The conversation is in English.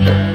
Yeah.